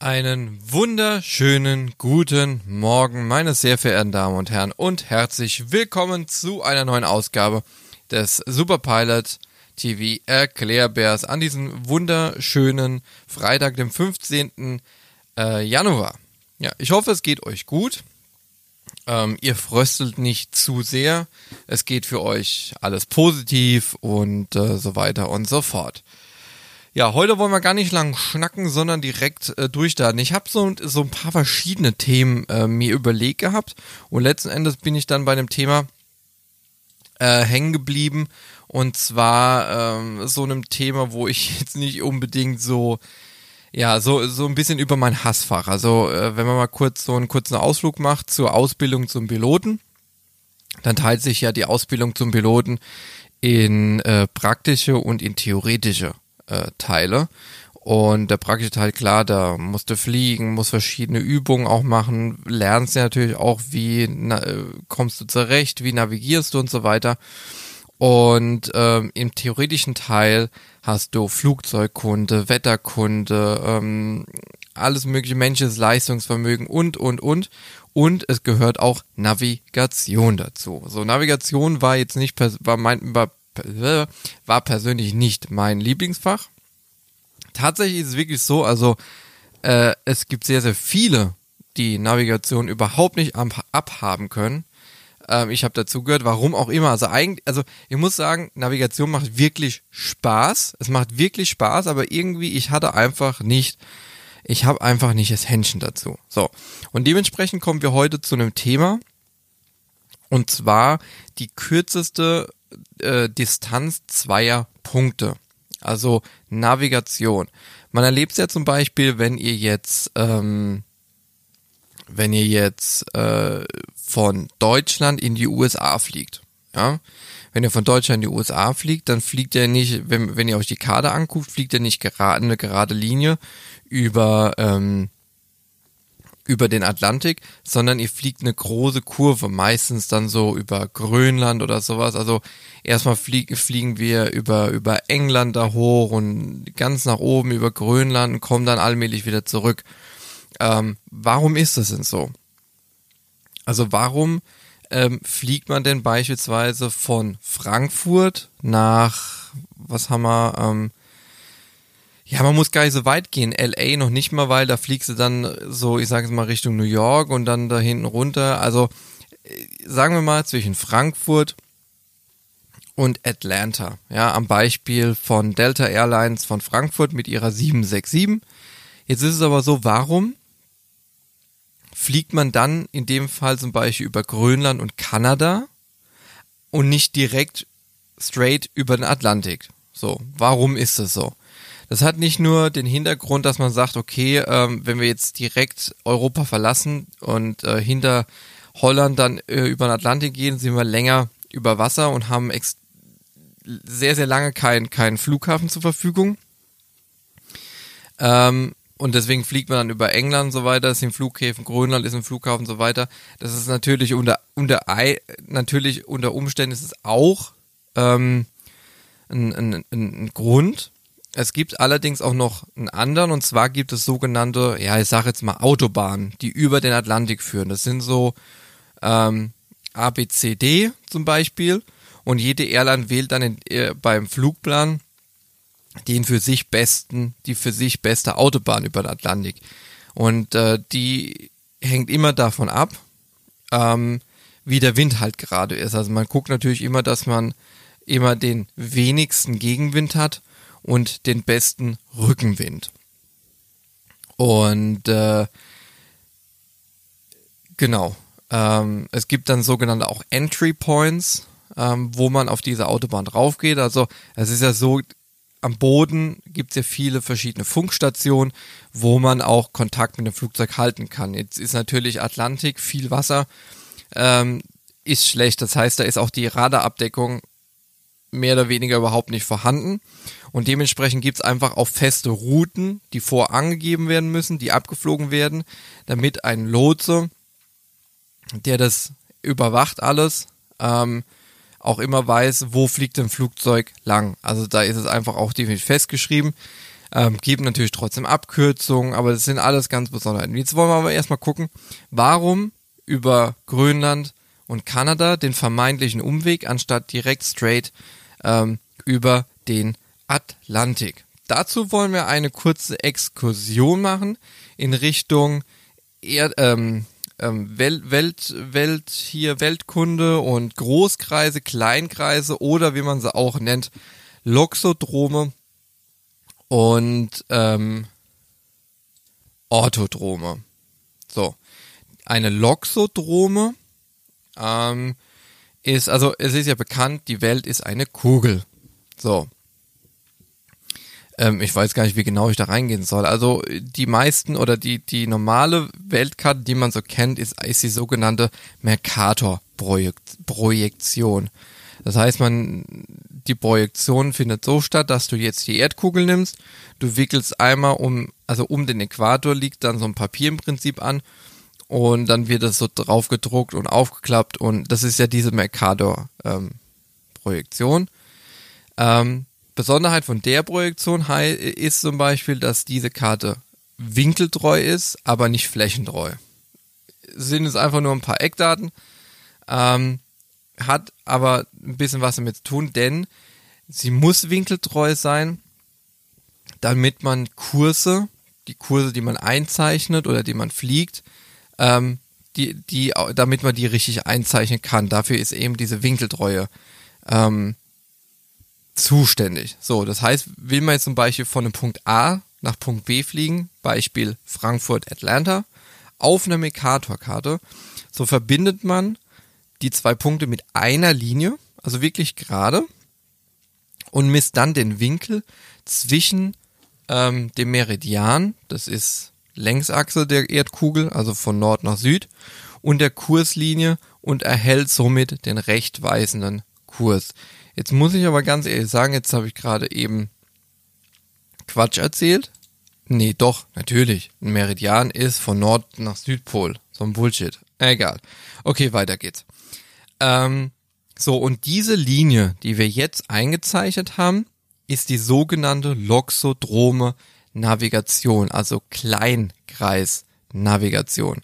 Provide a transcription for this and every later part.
Einen wunderschönen guten Morgen, meine sehr verehrten Damen und Herren, und herzlich willkommen zu einer neuen Ausgabe des Superpilot TV Erklärbärs an diesem wunderschönen Freitag, dem 15. Äh, Januar. Ja, ich hoffe, es geht euch gut. Ähm, ihr fröstelt nicht zu sehr. Es geht für euch alles positiv und äh, so weiter und so fort. Ja, heute wollen wir gar nicht lang schnacken, sondern direkt äh, durchstarten. Ich habe so, so ein paar verschiedene Themen äh, mir überlegt gehabt und letzten Endes bin ich dann bei dem Thema äh, hängen geblieben und zwar ähm, so einem Thema, wo ich jetzt nicht unbedingt so ja, so, so ein bisschen über mein Hassfach. Also, äh, wenn man mal kurz so einen kurzen Ausflug macht zur Ausbildung zum Piloten, dann teilt sich ja die Ausbildung zum Piloten in äh, praktische und in theoretische äh, Teile. Und der praktische Teil, klar, da musst du fliegen, musst verschiedene Übungen auch machen, lernst ja natürlich auch, wie na, äh, kommst du zurecht, wie navigierst du und so weiter. Und ähm, im theoretischen Teil hast du Flugzeugkunde, Wetterkunde, ähm, alles mögliche menschliches Leistungsvermögen und, und, und. Und es gehört auch Navigation dazu. So, Navigation war jetzt nicht, war mein, war war persönlich nicht mein Lieblingsfach. Tatsächlich ist es wirklich so, also äh, es gibt sehr, sehr viele, die Navigation überhaupt nicht abhaben können. Ähm, ich habe dazu gehört, warum auch immer. Also eigentlich, also ich muss sagen, Navigation macht wirklich Spaß. Es macht wirklich Spaß, aber irgendwie, ich hatte einfach nicht, ich habe einfach nicht das Händchen dazu. So. Und dementsprechend kommen wir heute zu einem Thema. Und zwar die kürzeste äh, Distanz zweier Punkte. Also Navigation. Man erlebt es ja zum Beispiel, wenn ihr jetzt, ähm, wenn ihr jetzt äh, von Deutschland in die USA fliegt. Ja, wenn ihr von Deutschland in die USA fliegt, dann fliegt ihr nicht, wenn, wenn ihr euch die Karte anguckt, fliegt ihr nicht gerade eine gerade Linie über ähm, über den Atlantik, sondern ihr fliegt eine große Kurve, meistens dann so über Grönland oder sowas. Also erstmal flieg, fliegen wir über, über England da hoch und ganz nach oben über Grönland und kommen dann allmählich wieder zurück. Ähm, warum ist das denn so? Also warum ähm, fliegt man denn beispielsweise von Frankfurt nach, was haben wir, ähm, ja, man muss gar nicht so weit gehen. LA noch nicht mal, weil da fliegst du dann so, ich sage es mal, Richtung New York und dann da hinten runter. Also äh, sagen wir mal zwischen Frankfurt und Atlanta. Ja, am Beispiel von Delta Airlines von Frankfurt mit ihrer 767. Jetzt ist es aber so, warum fliegt man dann in dem Fall zum Beispiel über Grönland und Kanada und nicht direkt straight über den Atlantik? So, warum ist das so? Das hat nicht nur den Hintergrund, dass man sagt, okay, ähm, wenn wir jetzt direkt Europa verlassen und äh, hinter Holland dann äh, über den Atlantik gehen, sind wir länger über Wasser und haben sehr, sehr lange keinen kein Flughafen zur Verfügung. Ähm, und deswegen fliegt man dann über England und so weiter, es sind Flughäfen, Grönland ist ein Flughafen und so weiter. Das ist natürlich unter, unter, natürlich unter Umständen ist es auch ähm, ein, ein, ein Grund, es gibt allerdings auch noch einen anderen und zwar gibt es sogenannte, ja, ich sage jetzt mal Autobahnen, die über den Atlantik führen. Das sind so ähm, ABCD zum Beispiel und jede Airline wählt dann in, äh, beim Flugplan den für sich besten, die für sich beste Autobahn über den Atlantik. Und äh, die hängt immer davon ab, ähm, wie der Wind halt gerade ist. Also man guckt natürlich immer, dass man immer den wenigsten Gegenwind hat und den besten Rückenwind. Und äh, genau, ähm, es gibt dann sogenannte auch Entry Points, ähm, wo man auf diese Autobahn drauf geht. Also es ist ja so, am Boden gibt es ja viele verschiedene Funkstationen, wo man auch Kontakt mit dem Flugzeug halten kann. Jetzt ist natürlich Atlantik, viel Wasser, ähm, ist schlecht. Das heißt, da ist auch die Radarabdeckung mehr oder weniger überhaupt nicht vorhanden. Und dementsprechend gibt's einfach auch feste Routen, die vorangegeben werden müssen, die abgeflogen werden, damit ein Lotse, der das überwacht alles, ähm, auch immer weiß, wo fliegt ein Flugzeug lang. Also da ist es einfach auch definitiv festgeschrieben. Ähm, gibt natürlich trotzdem Abkürzungen, aber das sind alles ganz Besonderheiten. Jetzt wollen wir aber erstmal gucken, warum über Grönland und Kanada den vermeintlichen Umweg anstatt direkt straight ähm, über den Atlantik. Dazu wollen wir eine kurze Exkursion machen in Richtung Erd, ähm, ähm, Welt, Welt, Welt, hier Weltkunde und Großkreise, Kleinkreise oder wie man sie auch nennt, Loxodrome und ähm, Orthodrome. So, eine Loxodrome ähm, ist, also es ist ja bekannt, die Welt ist eine Kugel. So. Ähm, ich weiß gar nicht, wie genau ich da reingehen soll. Also die meisten oder die, die normale Weltkarte, die man so kennt, ist, ist die sogenannte Mercator-Projektion. Das heißt, man, die Projektion findet so statt, dass du jetzt die Erdkugel nimmst, du wickelst einmal um, also um den Äquator liegt dann so ein Papier im Prinzip an und dann wird das so drauf gedruckt und aufgeklappt und das ist ja diese Mercator-Projektion. Ähm, Besonderheit von der Projektion ist zum Beispiel, dass diese Karte winkeltreu ist, aber nicht flächentreu. Sind es einfach nur ein paar Eckdaten, ähm, hat aber ein bisschen was damit zu tun, denn sie muss winkeltreu sein, damit man Kurse, die Kurse, die man einzeichnet oder die man fliegt, ähm, die, die, damit man die richtig einzeichnen kann. Dafür ist eben diese Winkeltreue ähm, zuständig. So, das heißt, will man jetzt zum Beispiel von einem Punkt A nach Punkt B fliegen, Beispiel Frankfurt, Atlanta, auf einer Mercator-Karte, so verbindet man die zwei Punkte mit einer Linie, also wirklich gerade, und misst dann den Winkel zwischen ähm, dem Meridian, das ist Längsachse der Erdkugel, also von Nord nach Süd, und der Kurslinie und erhält somit den rechtweisenden Kurs. Jetzt muss ich aber ganz ehrlich sagen, jetzt habe ich gerade eben Quatsch erzählt. Nee, doch, natürlich. Ein Meridian ist von Nord nach Südpol. So ein Bullshit. Egal. Okay, weiter geht's. Ähm, so, und diese Linie, die wir jetzt eingezeichnet haben, ist die sogenannte Loxodrome Navigation, also Kleinkreis-Navigation.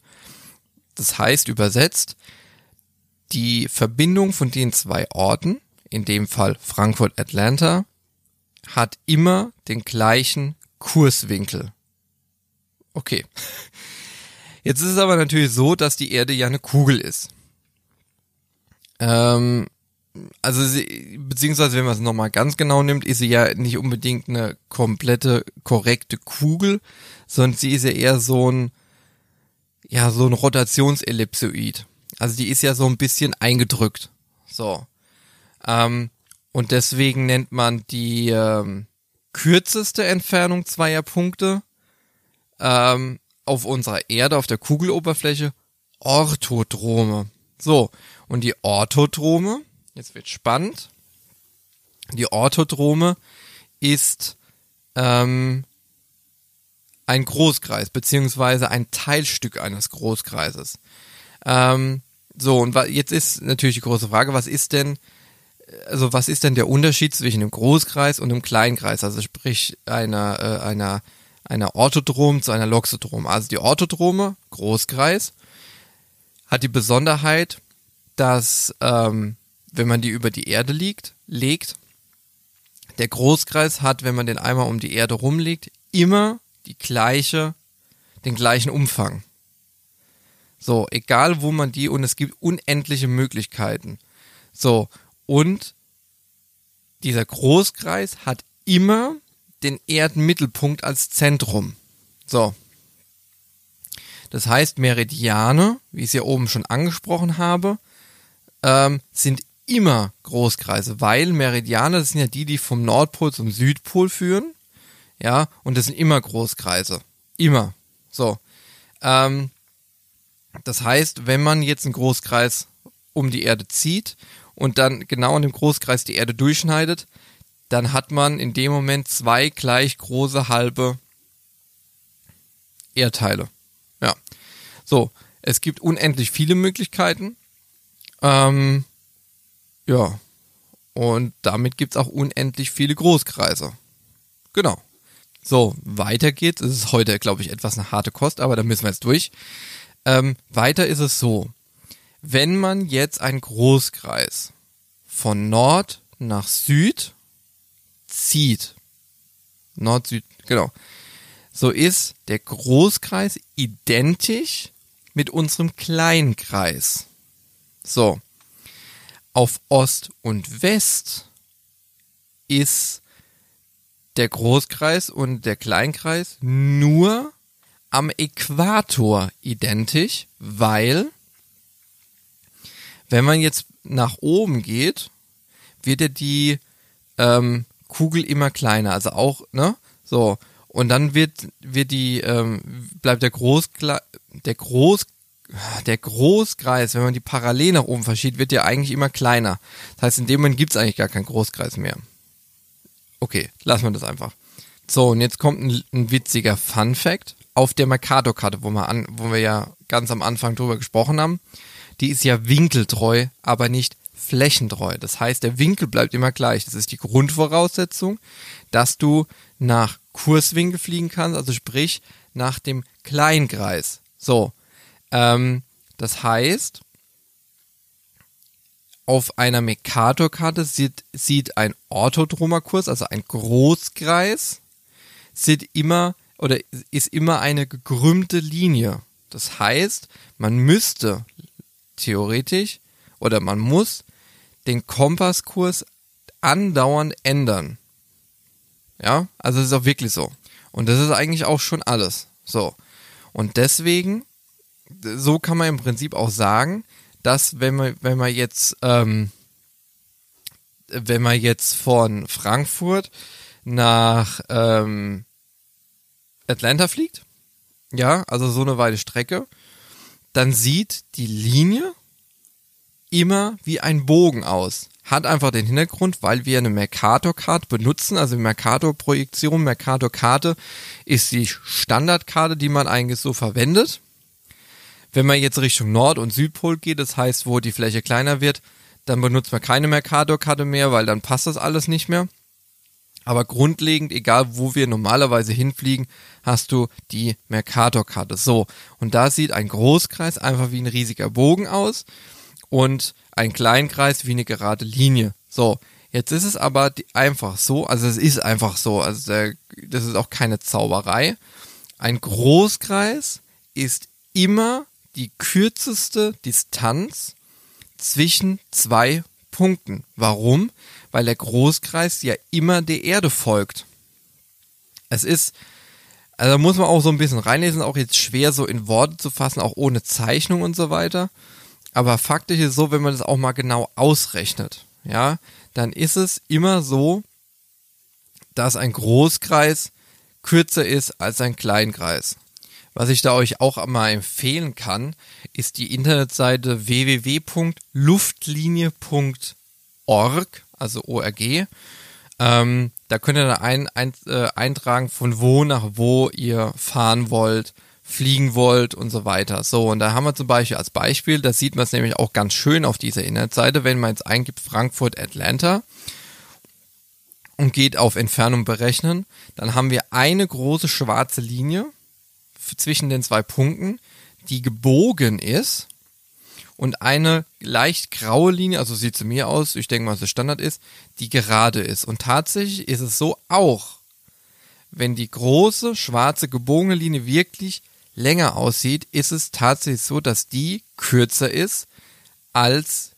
Das heißt übersetzt, die Verbindung von den zwei Orten, in dem Fall Frankfurt-Atlanta, hat immer den gleichen Kurswinkel. Okay. Jetzt ist es aber natürlich so, dass die Erde ja eine Kugel ist. Ähm, also sie, beziehungsweise wenn man es nochmal ganz genau nimmt, ist sie ja nicht unbedingt eine komplette, korrekte Kugel, sondern sie ist ja eher so ein, ja, so ein Rotationsellipsoid. Also die ist ja so ein bisschen eingedrückt. So. Ähm, und deswegen nennt man die ähm, kürzeste Entfernung zweier Punkte ähm, auf unserer Erde, auf der Kugeloberfläche, Orthodrome. So, und die Orthodrome, jetzt wird spannend. Die Orthodrome ist ähm, ein Großkreis, beziehungsweise ein Teilstück eines Großkreises. Ähm, so, und jetzt ist natürlich die große Frage, was ist denn, also was ist denn der Unterschied zwischen einem Großkreis und einem Kleinkreis? Also sprich einer, äh, einer, einer Orthodrom zu einer Loxodrom. Also die Orthodrome, Großkreis, hat die Besonderheit, dass ähm, wenn man die über die Erde liegt, legt, der Großkreis hat, wenn man den einmal um die Erde rumlegt, immer die gleiche, den gleichen Umfang. So, egal wo man die, und es gibt unendliche Möglichkeiten. So, und dieser Großkreis hat immer den Erdmittelpunkt als Zentrum. So. Das heißt, Meridiane, wie ich es ja oben schon angesprochen habe, ähm, sind immer Großkreise, weil Meridiane, das sind ja die, die vom Nordpol zum Südpol führen. Ja, und das sind immer Großkreise. Immer. So. Ähm, das heißt, wenn man jetzt einen Großkreis um die Erde zieht und dann genau in dem Großkreis die Erde durchschneidet, dann hat man in dem Moment zwei gleich große halbe Erdteile. Ja. So, es gibt unendlich viele Möglichkeiten. Ähm, ja. Und damit gibt's auch unendlich viele Großkreise. Genau. So, weiter geht's. Es ist heute, glaube ich, etwas eine harte Kost, aber da müssen wir jetzt durch. Ähm, weiter ist es so. Wenn man jetzt einen Großkreis von Nord nach Süd zieht, Nord, Süd, genau, so ist der Großkreis identisch mit unserem Kleinkreis. So. Auf Ost und West ist der Großkreis und der Kleinkreis nur am Äquator identisch, weil wenn man jetzt nach oben geht, wird ja die ähm, Kugel immer kleiner, also auch, ne? So. Und dann wird, wird die, ähm, bleibt der Groß, der Groß, der Großkreis, wenn man die parallel nach oben verschiebt, wird ja eigentlich immer kleiner. Das heißt, in dem Moment gibt's eigentlich gar keinen Großkreis mehr. Okay, lassen wir das einfach. So, und jetzt kommt ein, ein witziger Fun Fact. Auf der Mercator-Karte, wo wir, wo wir ja ganz am Anfang drüber gesprochen haben, die ist ja winkeltreu, aber nicht flächentreu. Das heißt, der Winkel bleibt immer gleich. Das ist die Grundvoraussetzung, dass du nach Kurswinkel fliegen kannst, also sprich nach dem Kleinkreis. So, ähm, das heißt, auf einer Mercator-Karte sieht, sieht ein Orthodromer-Kurs, also ein Großkreis, sieht immer oder ist immer eine gekrümmte Linie. Das heißt, man müsste theoretisch oder man muss den Kompasskurs andauernd ändern. Ja, also es ist auch wirklich so. Und das ist eigentlich auch schon alles. So. Und deswegen, so kann man im Prinzip auch sagen, dass wenn man, wenn man jetzt, ähm, wenn man jetzt von Frankfurt nach ähm, Atlanta fliegt, ja, also so eine weite Strecke, dann sieht die Linie immer wie ein Bogen aus. Hat einfach den Hintergrund, weil wir eine Mercator-Card benutzen, also Mercator-Projektion, Mercator-Karte ist die Standardkarte, die man eigentlich so verwendet. Wenn man jetzt Richtung Nord- und Südpol geht, das heißt, wo die Fläche kleiner wird, dann benutzt man keine Mercator-Karte mehr, weil dann passt das alles nicht mehr. Aber grundlegend, egal wo wir normalerweise hinfliegen, hast du die Mercator-Karte. So, und da sieht ein Großkreis einfach wie ein riesiger Bogen aus und ein Kleinkreis wie eine gerade Linie. So, jetzt ist es aber einfach so, also es ist einfach so, also der, das ist auch keine Zauberei. Ein Großkreis ist immer die kürzeste Distanz zwischen zwei Punkten. Warum? Weil der Großkreis ja immer der Erde folgt. Es ist, also muss man auch so ein bisschen reinlesen, auch jetzt schwer so in Worte zu fassen, auch ohne Zeichnung und so weiter. Aber faktisch ist so, wenn man das auch mal genau ausrechnet, ja, dann ist es immer so, dass ein Großkreis kürzer ist als ein Kleinkreis. Was ich da euch auch mal empfehlen kann, ist die Internetseite www.luftlinie.org, also ORG. Ähm, da könnt ihr da ein, ein, äh, eintragen, von wo nach wo ihr fahren wollt, fliegen wollt und so weiter. So, und da haben wir zum Beispiel als Beispiel, da sieht man es nämlich auch ganz schön auf dieser Internetseite, wenn man jetzt eingibt Frankfurt Atlanta und geht auf Entfernung berechnen, dann haben wir eine große schwarze Linie zwischen den zwei Punkten, die gebogen ist und eine leicht graue Linie, also sieht zu mir aus, ich denke mal, dass es Standard ist, die gerade ist. Und tatsächlich ist es so auch, wenn die große schwarze gebogene Linie wirklich länger aussieht, ist es tatsächlich so, dass die kürzer ist als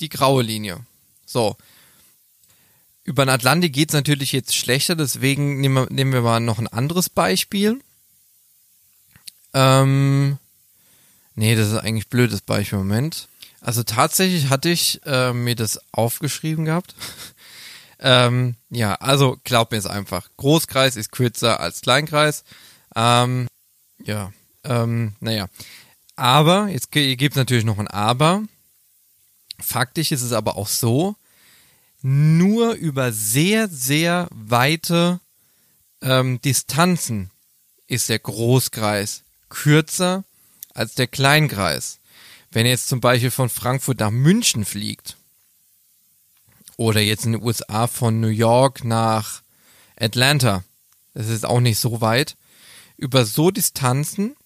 die graue Linie. So. Über den Atlantik geht es natürlich jetzt schlechter, deswegen nehmen wir, nehmen wir mal noch ein anderes Beispiel. Ähm, nee, das ist eigentlich blödes Beispiel. Moment. Also tatsächlich hatte ich äh, mir das aufgeschrieben gehabt. ähm, ja, also glaubt mir es einfach. Großkreis ist kürzer als Kleinkreis. Ähm, ja, ähm, naja. Aber, jetzt gibt es natürlich noch ein Aber. Faktisch ist es aber auch so, nur über sehr, sehr weite ähm, Distanzen ist der Großkreis kürzer als der Kleinkreis. Wenn ihr jetzt zum Beispiel von Frankfurt nach München fliegt oder jetzt in den USA von New York nach Atlanta, das ist auch nicht so weit, über so Distanzen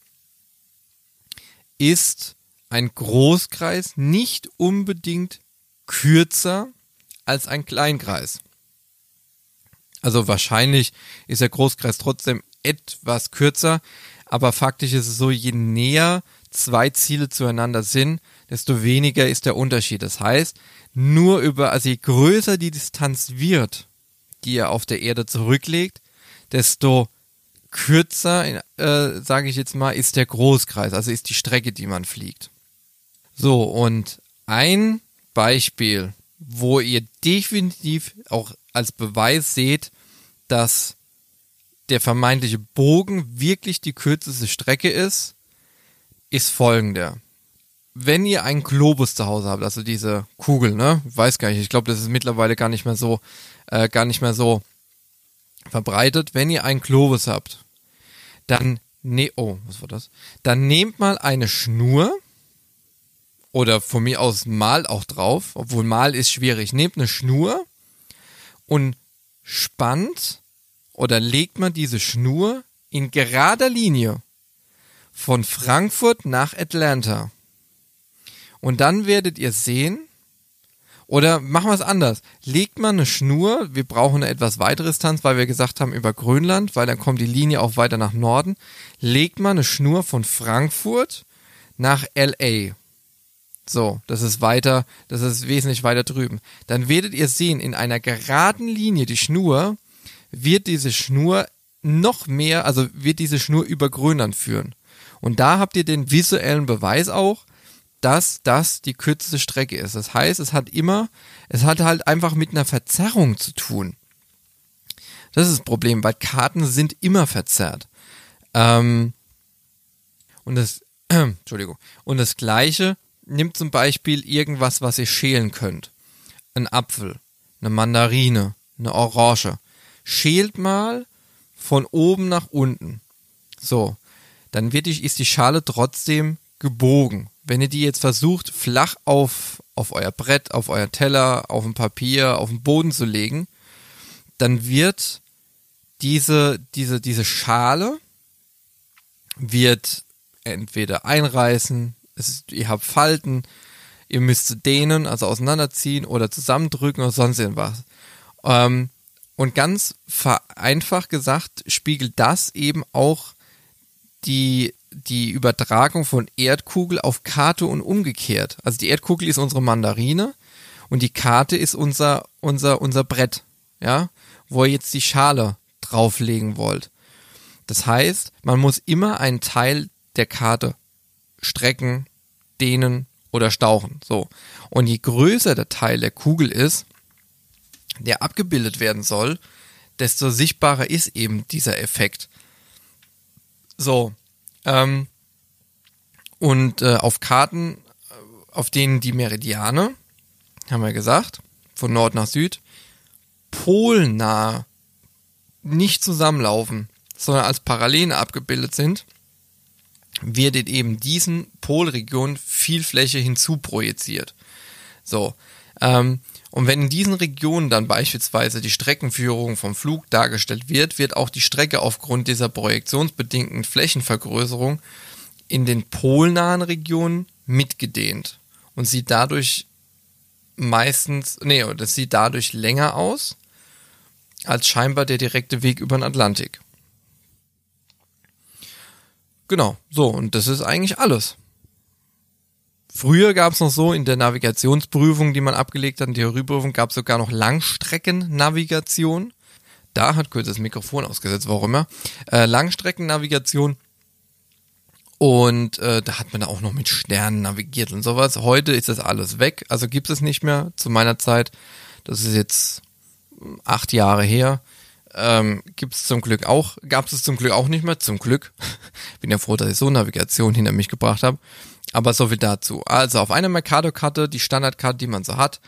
ist ein Großkreis nicht unbedingt kürzer als ein Kleinkreis. Also wahrscheinlich ist der Großkreis trotzdem etwas kürzer, aber faktisch ist es so, je näher zwei Ziele zueinander sind, desto weniger ist der Unterschied. Das heißt, nur über, also je größer die Distanz wird, die ihr auf der Erde zurücklegt, desto kürzer, äh, sage ich jetzt mal, ist der Großkreis, also ist die Strecke, die man fliegt. So, und ein Beispiel, wo ihr definitiv auch als Beweis seht, dass der vermeintliche Bogen wirklich die kürzeste Strecke ist, ist folgender. Wenn ihr einen Globus zu Hause habt, also diese Kugel, ne, weiß gar nicht, ich glaube, das ist mittlerweile gar nicht mehr so, äh, gar nicht mehr so verbreitet. Wenn ihr einen Globus habt, dann ne, oh, was war das? Dann nehmt mal eine Schnur oder von mir aus mal auch drauf, obwohl mal ist schwierig. Nehmt eine Schnur und spannt oder legt man diese Schnur in gerader Linie von Frankfurt nach Atlanta. Und dann werdet ihr sehen, oder machen wir es anders. Legt man eine Schnur, wir brauchen eine etwas weitere Distanz, weil wir gesagt haben über Grönland, weil dann kommt die Linie auch weiter nach Norden. Legt man eine Schnur von Frankfurt nach LA. So, das ist weiter, das ist wesentlich weiter drüben. Dann werdet ihr sehen, in einer geraden Linie, die Schnur, wird diese Schnur noch mehr, also wird diese Schnur über Grönland führen. Und da habt ihr den visuellen Beweis auch, dass das die kürzeste Strecke ist. Das heißt, es hat immer, es hat halt einfach mit einer Verzerrung zu tun. Das ist das Problem, weil Karten sind immer verzerrt. Ähm, und das, äh, Entschuldigung. Und das Gleiche nimmt zum Beispiel irgendwas, was ihr schälen könnt. Ein Apfel, eine Mandarine, eine Orange. Schält mal von oben nach unten. So. Dann wird die, ist die Schale trotzdem gebogen. Wenn ihr die jetzt versucht, flach auf, auf euer Brett, auf euer Teller, auf ein Papier, auf den Boden zu legen, dann wird diese, diese, diese Schale wird entweder einreißen, es, ihr habt Falten, ihr müsst dehnen, also auseinanderziehen oder zusammendrücken oder sonst irgendwas. Ähm, und ganz vereinfacht gesagt spiegelt das eben auch die die Übertragung von Erdkugel auf Karte und umgekehrt. Also die Erdkugel ist unsere Mandarine und die Karte ist unser, unser, unser Brett, ja, wo ihr jetzt die Schale drauflegen wollt. Das heißt, man muss immer einen Teil der Karte strecken, dehnen oder stauchen. So. Und je größer der Teil der Kugel ist, der abgebildet werden soll, desto sichtbarer ist eben dieser Effekt. So, ähm, und äh, auf Karten, äh, auf denen die Meridiane, haben wir gesagt, von Nord nach Süd, polnah nicht zusammenlaufen, sondern als Parallelen abgebildet sind, wird eben diesen Polregionen viel Fläche hinzuprojiziert. So, ähm, und wenn in diesen Regionen dann beispielsweise die Streckenführung vom Flug dargestellt wird, wird auch die Strecke aufgrund dieser projektionsbedingten Flächenvergrößerung in den polnahen Regionen mitgedehnt und sieht dadurch meistens, nee, das sieht dadurch länger aus als scheinbar der direkte Weg über den Atlantik. Genau, so, und das ist eigentlich alles. Früher gab es noch so in der Navigationsprüfung, die man abgelegt hat, in der Theorieprüfung, gab es sogar noch Langstreckennavigation. Da hat kurz das Mikrofon ausgesetzt, warum immer. Äh, Langstreckennavigation. Und äh, da hat man auch noch mit Sternen navigiert und sowas. Heute ist das alles weg, also gibt es nicht mehr. Zu meiner Zeit, das ist jetzt acht Jahre her, ähm, gibt es zum Glück auch, gab es zum Glück auch nicht mehr. Zum Glück. Bin ja froh, dass ich so Navigation hinter mich gebracht habe. Aber so viel dazu. Also auf einer Mercado-Karte, die Standardkarte, die man so hat,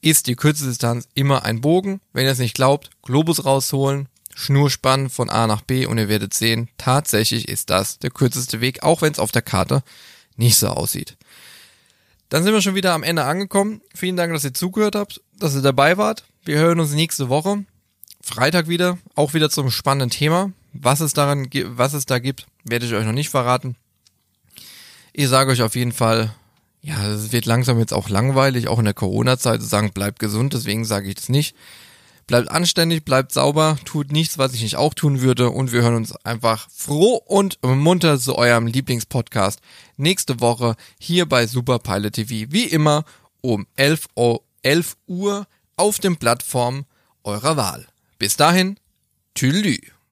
ist die kürzeste Distanz immer ein Bogen. Wenn ihr es nicht glaubt, Globus rausholen, Schnur spannen von A nach B und ihr werdet sehen, tatsächlich ist das der kürzeste Weg, auch wenn es auf der Karte nicht so aussieht. Dann sind wir schon wieder am Ende angekommen. Vielen Dank, dass ihr zugehört habt, dass ihr dabei wart. Wir hören uns nächste Woche. Freitag wieder, auch wieder zum spannenden Thema. Was es daran, was es da gibt, werde ich euch noch nicht verraten. Ich sage euch auf jeden Fall, ja, es wird langsam jetzt auch langweilig, auch in der Corona-Zeit zu sagen, bleibt gesund, deswegen sage ich das nicht. Bleibt anständig, bleibt sauber, tut nichts, was ich nicht auch tun würde und wir hören uns einfach froh und munter zu eurem Lieblingspodcast nächste Woche hier bei Super Pilot TV. Wie immer um 11 Uhr auf den Plattformen eurer Wahl. Bis dahin, tschüss.